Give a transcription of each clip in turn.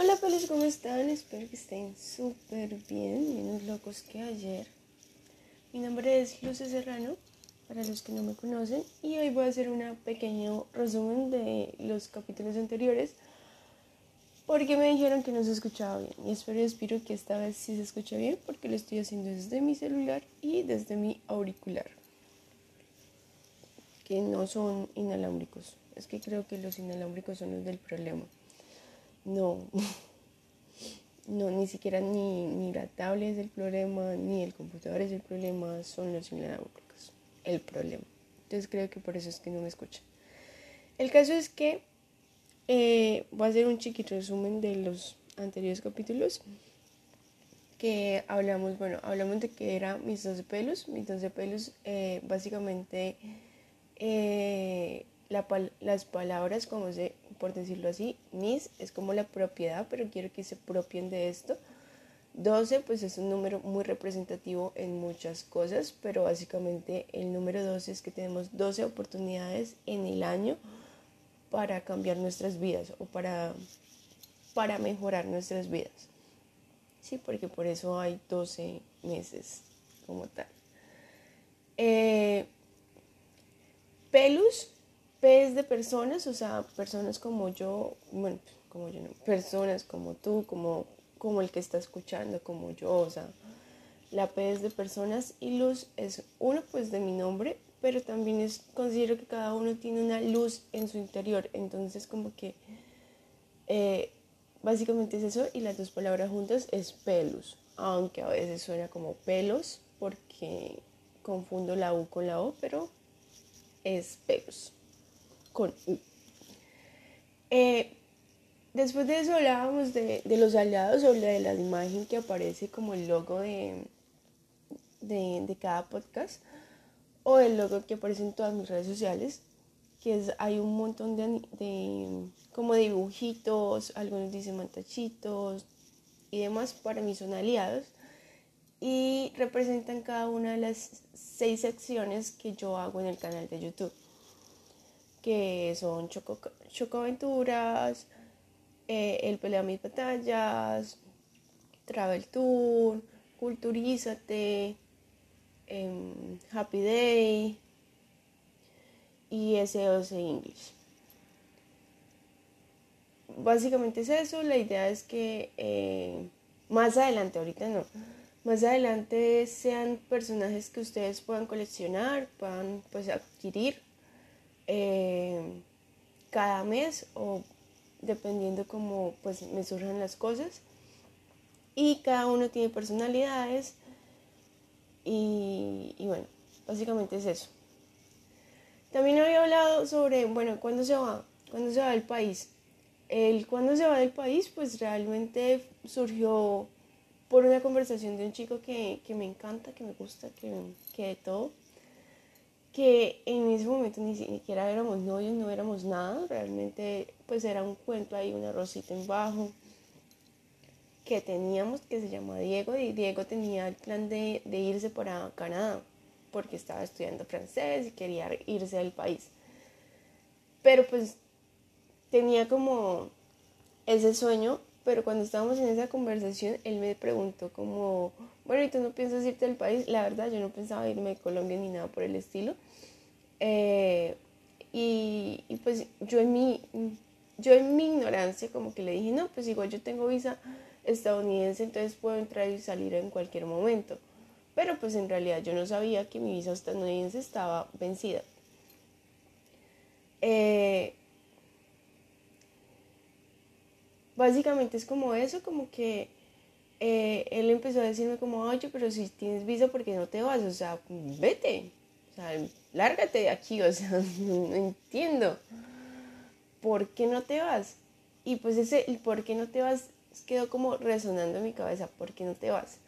Hola pelos, ¿cómo están? Espero que estén súper bien, menos locos que ayer. Mi nombre es Luce Serrano, para los que no me conocen, y hoy voy a hacer un pequeño resumen de los capítulos anteriores, porque me dijeron que no se escuchaba bien, y espero y espero que esta vez sí se escuche bien, porque lo estoy haciendo desde mi celular y desde mi auricular, que no son inalámbricos. Es que creo que los inalámbricos son los del problema. No, no, ni siquiera ni, ni la tablet es el problema, ni el computador es el problema, son los inalámbricos el problema. Entonces creo que por eso es que no me escuchan. El caso es que eh, voy a hacer un chiquito resumen de los anteriores capítulos que hablamos, bueno, hablamos de que era mis 12 pelos. Mis 12 pelos, eh, básicamente, eh, las palabras, como se, por decirlo así, mis es como la propiedad, pero quiero que se propien de esto. 12 pues es un número muy representativo en muchas cosas, pero básicamente el número 12 es que tenemos 12 oportunidades en el año para cambiar nuestras vidas o para, para mejorar nuestras vidas. Sí, porque por eso hay 12 meses como tal. Eh, pelus P es de personas, o sea, personas como yo, bueno, como yo no, personas como tú, como, como el que está escuchando, como yo, o sea, la P es de personas y luz es uno pues de mi nombre, pero también es, considero que cada uno tiene una luz en su interior, entonces como que eh, básicamente es eso y las dos palabras juntas es pelus, aunque a veces suena como pelos porque confundo la U con la O, pero es pelus con eh, después de eso hablábamos de, los aliados o de la imagen que aparece como el logo de, de, cada podcast o el logo que aparece en todas mis redes sociales que es, hay un montón de, de como dibujitos, algunos dicen mantachitos y demás, para mí son aliados y representan cada una de las seis secciones que yo hago en el canal de YouTube que son Choco, Chocoaventuras, eh, El Pelea Mis Batallas, Travel Tour, Culturízate, em, Happy Day y SOS English. Básicamente es eso, la idea es que eh, más adelante, ahorita no, más adelante sean personajes que ustedes puedan coleccionar, puedan pues adquirir eh, cada mes o dependiendo cómo pues me surjan las cosas. Y cada uno tiene personalidades y, bueno, básicamente es eso. También había hablado sobre, bueno, ¿cuándo se va? ¿Cuándo se va del país? El cuándo se va del país, pues realmente surgió por una conversación de un chico que, me encanta, que me gusta, que, que de todo que en ese momento ni siquiera éramos novios, no éramos nada, realmente pues era un cuento ahí, una rosita en bajo que teníamos que se llama Diego y Diego tenía el plan de, de irse para Canadá porque estaba estudiando francés y quería irse del país. Pero pues tenía como ese sueño, pero cuando estábamos en esa conversación, él me preguntó como, bueno, ¿y tú no piensas irte del país? La verdad, yo no pensaba irme de Colombia ni nada por el estilo. Eh, y, pues yo en, mi, yo en mi ignorancia como que le dije, no, pues igual yo tengo visa estadounidense, entonces puedo entrar y salir en cualquier momento. Pero pues en realidad yo no sabía que mi visa estadounidense estaba vencida. Eh, básicamente es como eso, como que eh, él empezó a decirme como, oye, pero si tienes visa, ¿por qué no te vas? O sea, vete, o sea, lárgate de aquí, o sea, no entiendo. ¿Por qué no te vas? Y pues ese, el por qué no te vas quedó como resonando en mi cabeza, ¿por qué no te vas?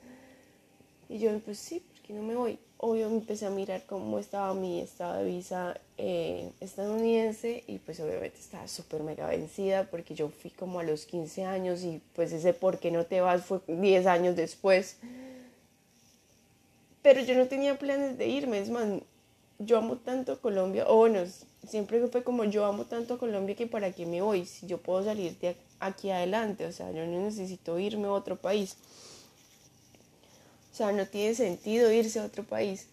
Y yo, pues sí, ¿por qué no me voy? Obvio empecé a mirar cómo estaba mi estado de visa eh, estadounidense y pues obviamente estaba súper mega vencida porque yo fui como a los 15 años y pues ese por qué no te vas fue 10 años después. Pero yo no tenía planes de irme, es más, yo amo tanto Colombia, o bueno, siempre fue como yo amo tanto Colombia que para qué me voy si yo puedo salir de aquí adelante, o sea, yo no necesito irme a otro país. O sea, no tiene sentido irse a otro país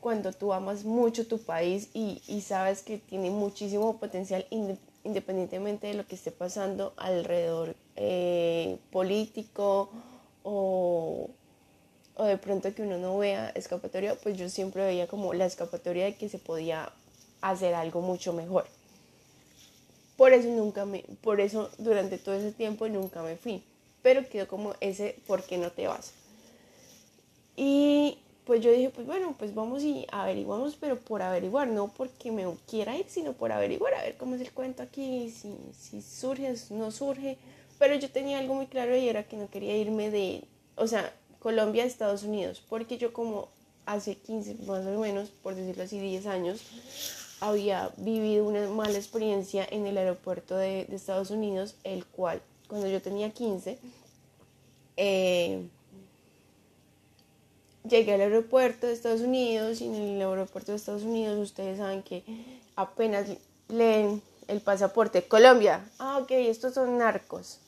cuando tú amas mucho tu país y, sabes que tiene muchísimo potencial independientemente de lo que esté pasando alrededor eh, político o, o de pronto que uno no vea escapatoria, pues yo siempre veía como la escapatoria de que se podía hacer algo mucho mejor. Por eso nunca me, por eso durante todo ese tiempo nunca me fui. Pero quedó como ese, ¿por qué no te vas? Y pues yo dije, pues bueno, pues vamos y averiguamos, pero por averiguar, no porque me quiera ir, sino por averiguar, a ver cómo es el cuento aquí, si, si surge, no surge. Pero yo tenía algo muy claro y era que no quería irme de, o sea, Colombia a Estados Unidos, porque yo como hace 15, más o menos, por decirlo así, 10 años, había vivido una mala experiencia en el aeropuerto de, Estados Unidos, el cual cuando yo tenía 15, eh, llegué al aeropuerto de Estados Unidos y en el aeropuerto de Estados Unidos ustedes saben que apenas leen el pasaporte. Colombia, ah ok, estos son narcos.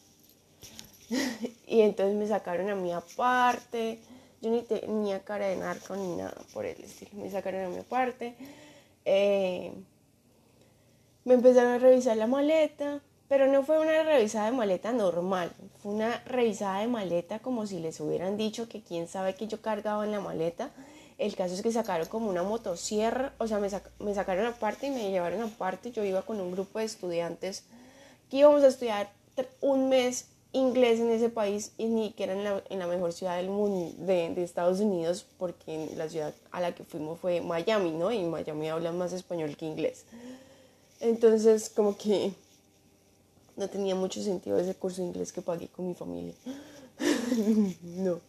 y entonces me sacaron a mí aparte, yo ni tenía cara de narco ni nada por el estilo, me sacaron a mí aparte. Eh, me empezaron a revisar la maleta, pero no fue una revisada de maleta normal, fue una revisada de maleta como si les hubieran dicho que quién sabe que yo cargaba en la maleta. El caso es que sacaron como una motosierra, o sea, me, me sacaron aparte y me llevaron aparte. Yo iba con un grupo de estudiantes que íbamos a estudiar un mes inglés en ese país y ni que era en la, mejor ciudad del mundo de, de, Estados Unidos porque la ciudad a la que fuimos fue Miami, ¿no? Y Miami hablan más español que inglés. Entonces como que no tenía mucho sentido ese curso de inglés que pagué con mi familia. no.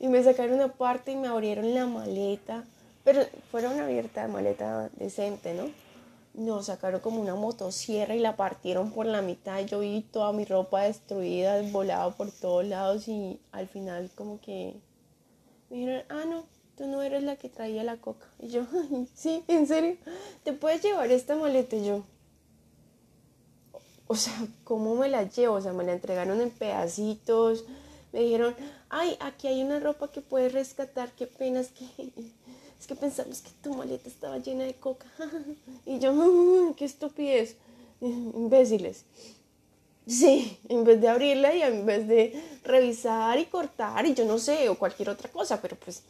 Y me sacaron aparte y me abrieron la maleta, pero fueron abierta de maleta decente, ¿no? nos sacaron como una motosierra y la partieron por la mitad. Yo vi toda mi ropa destruida, volada por todos lados y al final como que me dijeron, ah, no, tú no eres la que traía la coca. Y yo, sí, en serio, ¿te puedes llevar esta maleta? Y yo, o sea, ¿cómo me la llevo? O sea, me la entregaron en pedacitos. Me dijeron, ay, aquí hay una ropa que puedes rescatar, qué pena es que es que pensamos que tu maleta estaba llena de coca. y yo, qué estupidez, imbéciles. Sí, en vez de abrirla y en vez de revisar y cortar y yo no sé, o cualquier otra cosa, pero pues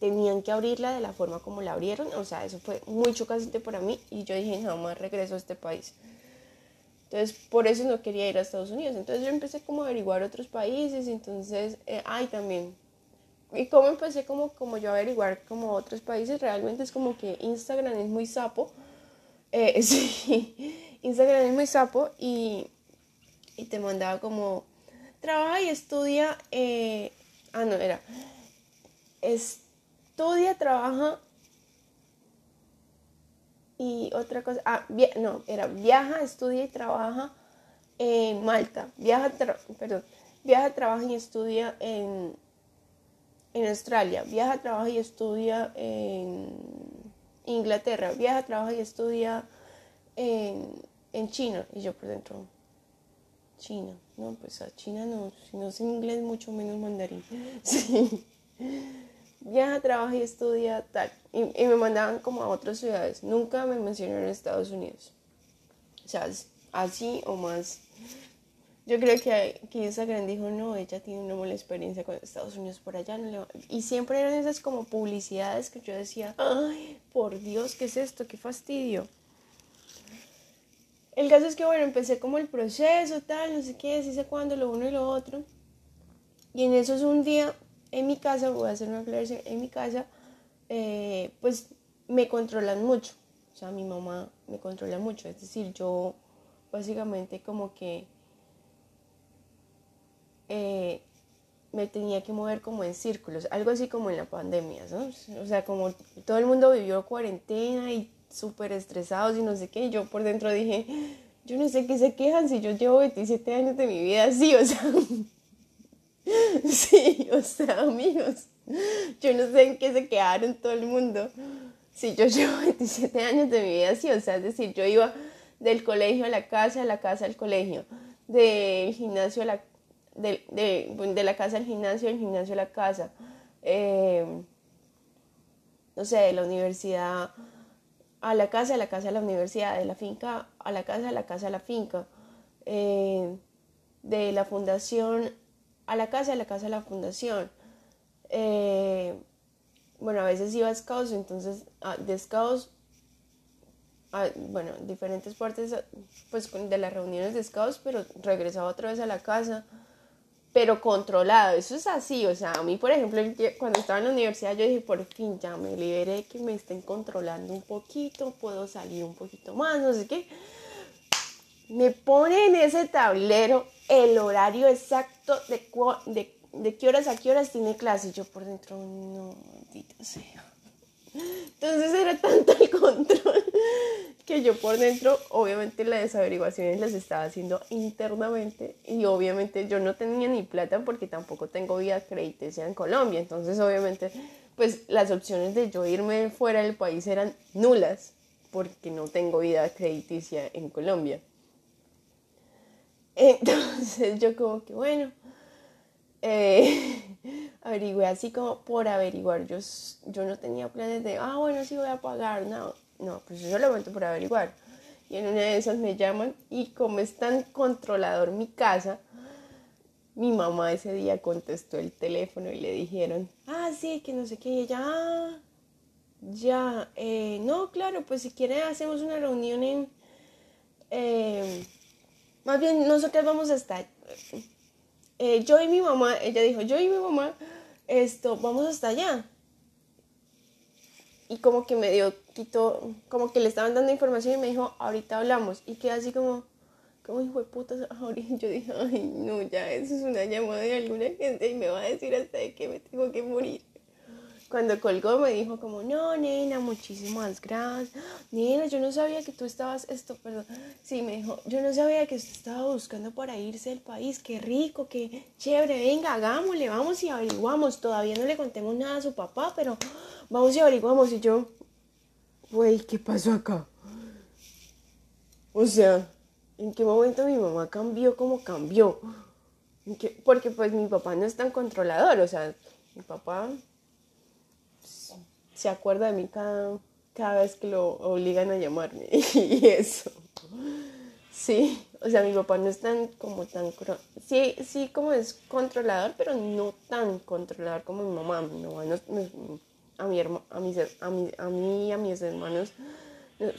tenían que abrirla de la forma como la abrieron. O sea, eso fue muy chocante para mí y yo dije, jamás regreso a este país. Entonces, por eso no quería ir a Estados Unidos. Entonces yo empecé como a averiguar otros países. Entonces, eh, ay, también y cómo empecé como, como yo a averiguar como otros países, realmente es como que Instagram es muy sapo. Eh, sí, Instagram es muy sapo y, y, te mandaba como, trabaja y estudia, eh, ah, no, era, estudia, trabaja y otra cosa, ah, no, era viaja, estudia y trabaja en Malta, viaja, perdón, viaja, trabaja y estudia en en Australia, viaja, trabaja y estudia en Inglaterra, viaja, trabaja y estudia en, China. Y yo por dentro, China, no, pues a China no, si no sé inglés, mucho menos mandarín. Sí. Viaja, trabaja y estudia tal. Y, y, me mandaban como a otras ciudades. Nunca me mencionaron Estados Unidos. O sea, así o más yo creo que, que Instagram dijo, no, ella tiene una mala experiencia con Estados Unidos por allá. Y siempre eran esas como publicidades que yo decía, ay, por Dios, ¿qué es esto? ¿Qué fastidio? El caso es que, bueno, empecé como el proceso, tal, no sé qué, sí sé cuándo, lo uno y lo otro. Y en eso es un día, en mi casa, voy a hacer una aclaración, en mi casa, eh, pues me controlan mucho. O sea, mi mamá me controla mucho. Es decir, yo básicamente como que eh, me tenía que mover como en círculos, algo así como en la pandemia, ¿no? O sea, como todo el mundo vivió cuarentena y súper estresados y no sé qué, yo por dentro dije, yo no sé qué se quejan si yo llevo 27 años de mi vida así, o sea, sí, o sea, amigos, yo no sé en qué se quedaron todo el mundo. Sí, yo llevo 27 años de mi vida así, o sea, es decir, yo iba del colegio a la casa, de la casa al colegio, del gimnasio a la, de, de, la casa al gimnasio, del gimnasio a la casa, eh, no sé, de la universidad a la casa, de la casa a la universidad, de la finca a la casa, de la casa a la finca, eh, de la fundación a la casa, de la casa a la fundación. Eh, bueno, a veces iba a Scouts, entonces ah, de Scouts, a, bueno, diferentes partes pues de las reuniones de Scouts, pero regresaba otra vez a la casa, pero controlado, eso es así, o sea, a mí por ejemplo, cuando estaba en la universidad yo dije, por fin ya me liberé, que me estén controlando un poquito, puedo salir un poquito más, no sé qué. Me pone en ese tablero el horario exacto de, de, de qué horas a qué horas tiene clase. Yo por dentro, no, maldita sea. Entonces era tanto el control que yo por dentro, obviamente las averiguaciones las estaba haciendo internamente y obviamente yo no tenía ni plata porque tampoco tengo vida crediticia en Colombia. Entonces obviamente pues las opciones de yo irme fuera del país eran nulas porque no tengo vida crediticia en Colombia. Entonces yo como que bueno, eh, averigüé así como por averiguar. Yo, yo no tenía planes de, ah, bueno, sí voy a pagar. No, no, pues yo solamente por averiguar. Y en una de esas me llaman y como es tan controlador mi casa, mi mamá ese día contestó el teléfono y le dijeron, ah, sí, que no sé qué, y ella, ah, ya, eh, no, claro, pues si quiere hacemos una reunión en, eh, más bien nosotros vamos a estar, eh, yo y mi mamá, ella dijo, yo y mi mamá, esto, vamos hasta allá. Y como que me dio, quitó, como que le estaban dando información y me dijo, ahorita hablamos. Y quedé así como, como hijo de puta, yo dije, ay, no, ya, eso es una llamada de alguna gente y me va a decir hasta de que me tengo que morir. Cuando colgó me dijo como, no, nena, muchísimas gracias. Nena, yo no sabía que tú estabas, esto, perdón. Sí, me dijo, yo no sabía que usted estaba buscando para irse del país. Qué rico, qué chévere. Venga, hagámosle, vamos y averiguamos. Todavía no le contemos nada a su papá, pero vamos y averiguamos. Y yo, güey, ¿qué pasó acá? O sea, ¿en qué momento mi mamá cambió como cambió? Porque pues mi papá no es tan controlador, o sea, mi papá se acuerda de mí cada, cada vez que lo obligan a llamarme y eso. Sí, o sea, mi papá no es tan como tan... Sí, sí como es controlador, pero no tan controlador como mi mamá. Mi mamá a, mi a, mis, a, mi, a mí y a mis hermanos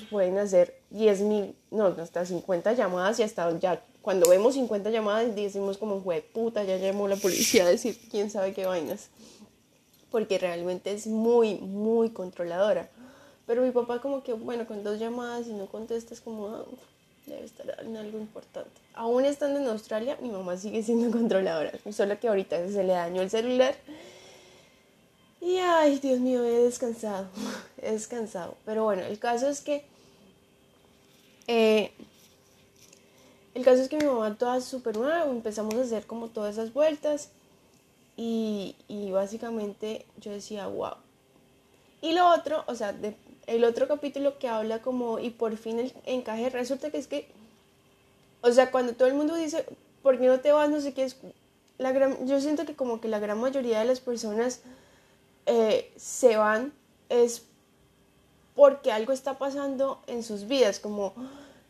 pueden hacer 10 mil, no, hasta 50 llamadas y hasta ya cuando vemos 50 llamadas decimos como, puta, ya llamó la policía a decir quién sabe qué vainas porque realmente es muy, muy controladora. Pero mi papá como que, bueno, con dos llamadas y no contestas como, ah, debe estar en algo importante. Aún estando en Australia, mi mamá sigue siendo controladora, solo que ahorita se le dañó el celular. Y ay, Dios mío, he descansado, he descansado. Pero bueno, el caso es que... Eh, el caso es que mi mamá toda súper nueva, empezamos a hacer como todas esas vueltas y, básicamente yo decía, wow. Y lo otro, o sea, el otro capítulo que habla como, y por fin el encaje, resulta que es que, o sea, cuando todo el mundo dice, ¿por qué no te vas? No sé qué es. La gran, yo siento que como que la gran mayoría de las personas eh, se van es porque algo está pasando en sus vidas, como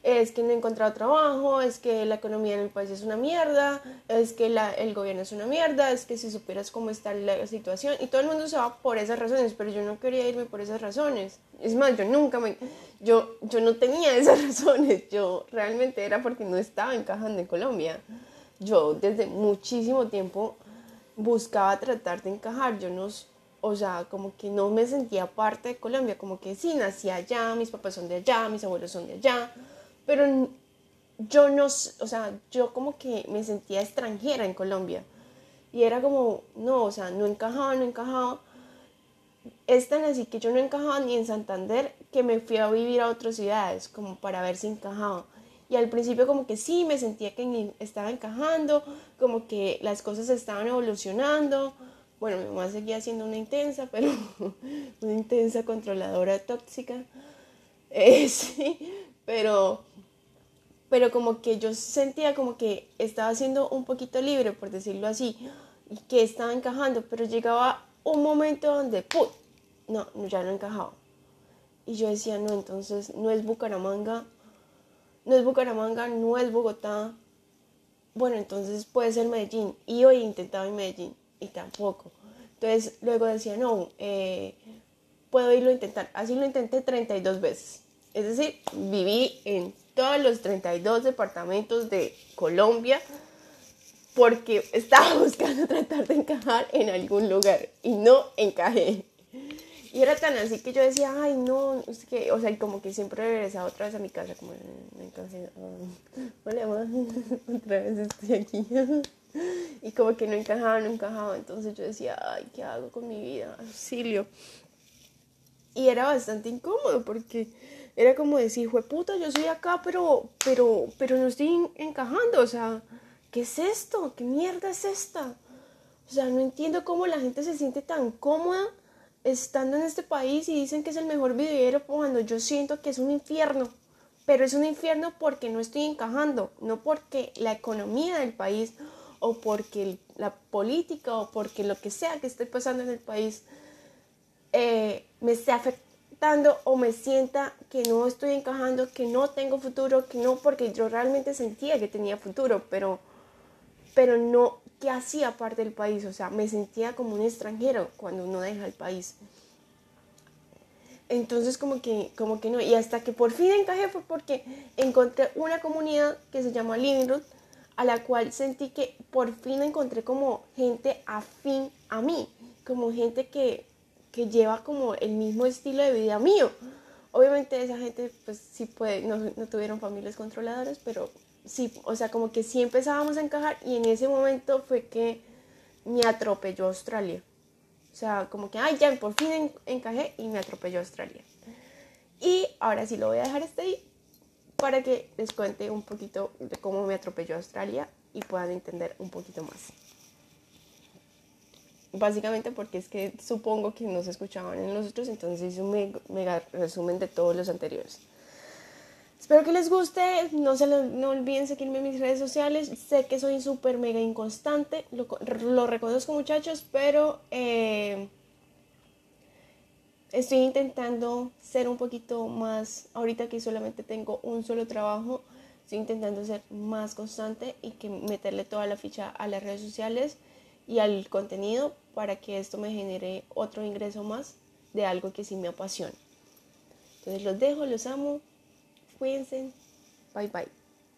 es que no he encontrado trabajo, es que la economía en el país es una mierda, es que la, el gobierno es una mierda, es que si supieras cómo está la situación y todo el mundo se va por esas razones, pero yo no quería irme por esas razones. Es más, yo nunca me, yo, yo no tenía esas razones, yo realmente era porque no estaba encajando en Colombia. Yo desde muchísimo tiempo buscaba tratar de encajar, yo no, o sea, como que no me sentía parte de Colombia, como que sí, nací allá, mis papás son de allá, mis abuelos son de allá pero yo no, o sea, yo como que me sentía extranjera en Colombia. Y era como, no, o sea, no encajaba, no encajaba. Es tan así que yo no encajaba ni en Santander que me fui a vivir a otras ciudades, como para ver si encajaba. Y al principio como que sí, me sentía que estaba encajando, como que las cosas estaban evolucionando, Bueno, mi mamá seguía siendo una intensa, pero una intensa controladora tóxica. Eh, sí, pero, pero como que yo sentía como que estaba siendo un poquito libre, por decirlo así, y que estaba encajando, pero llegaba un momento donde, ¡pum! No, ya no encajaba. Y yo decía, no, entonces no es Bucaramanga, no es Bucaramanga, no es Bogotá. Bueno, entonces puede ser Medellín. Y hoy intentaba en Medellín y tampoco. Entonces luego decía, no, eh, puedo irlo a intentar. Así lo intenté 32 veces. Es decir, viví en todos los 32 departamentos de Colombia porque estaba buscando tratar de encajar en algún lugar y no encajé. Y era tan así que yo decía, ay, no, que, o sea, como que siempre regresaba otra vez a mi casa, como me encajé, hola, otra vez estoy aquí. y como que no encajaba, no encajaba. Entonces yo decía, ay, ¿qué hago con mi vida? Auxilio. Y era bastante incómodo porque era como decir, puta, yo soy acá, pero, pero, pero no estoy encajando, o sea, ¿qué es esto? ¿Qué mierda es esta? O sea, no entiendo cómo la gente se siente tan cómoda estando en este país y dicen que es el mejor videojuego cuando yo siento que es un infierno. Pero es un infierno porque no estoy encajando, no porque la economía del país o porque la política o porque lo que sea que esté pasando en el país eh, me esté afectando o me sienta que no estoy encajando, que no tengo futuro, que no porque yo realmente sentía que tenía futuro, pero, pero no que hacía parte del país, o sea, me sentía como un extranjero cuando uno deja el país. Entonces como que, como que no, y hasta que por fin encajé fue porque encontré una comunidad que se llama Living Root, a la cual sentí que por fin encontré como gente afín a mí, como gente que, que lleva como el mismo estilo de vida mío. Obviamente esa gente pues sí puede, no, tuvieron familias controladoras, pero sí, o sea, como que sí empezábamos a encajar y en ese momento fue que me atropelló Australia. O sea, como que, ay, ya, por fin encajé y me atropelló Australia. Y ahora sí lo voy a dejar este ahí para que les cuente un poquito de cómo me atropelló Australia y puedan entender un poquito más. Básicamente porque es que supongo que no se escuchaban en los otros, entonces hice un mega resumen de todos los anteriores. Espero que les guste, no se no olviden seguirme en mis redes sociales, sé que soy súper mega inconstante, lo, lo, reconozco muchachos, pero eh, estoy intentando ser un poquito más, ahorita que solamente tengo un solo trabajo, estoy intentando ser más constante y que meterle toda la ficha a las redes sociales y al contenido para que esto me genere otro ingreso más de algo que sí me apasiona. Entonces los dejo, los amo. Cuídense. Bye bye.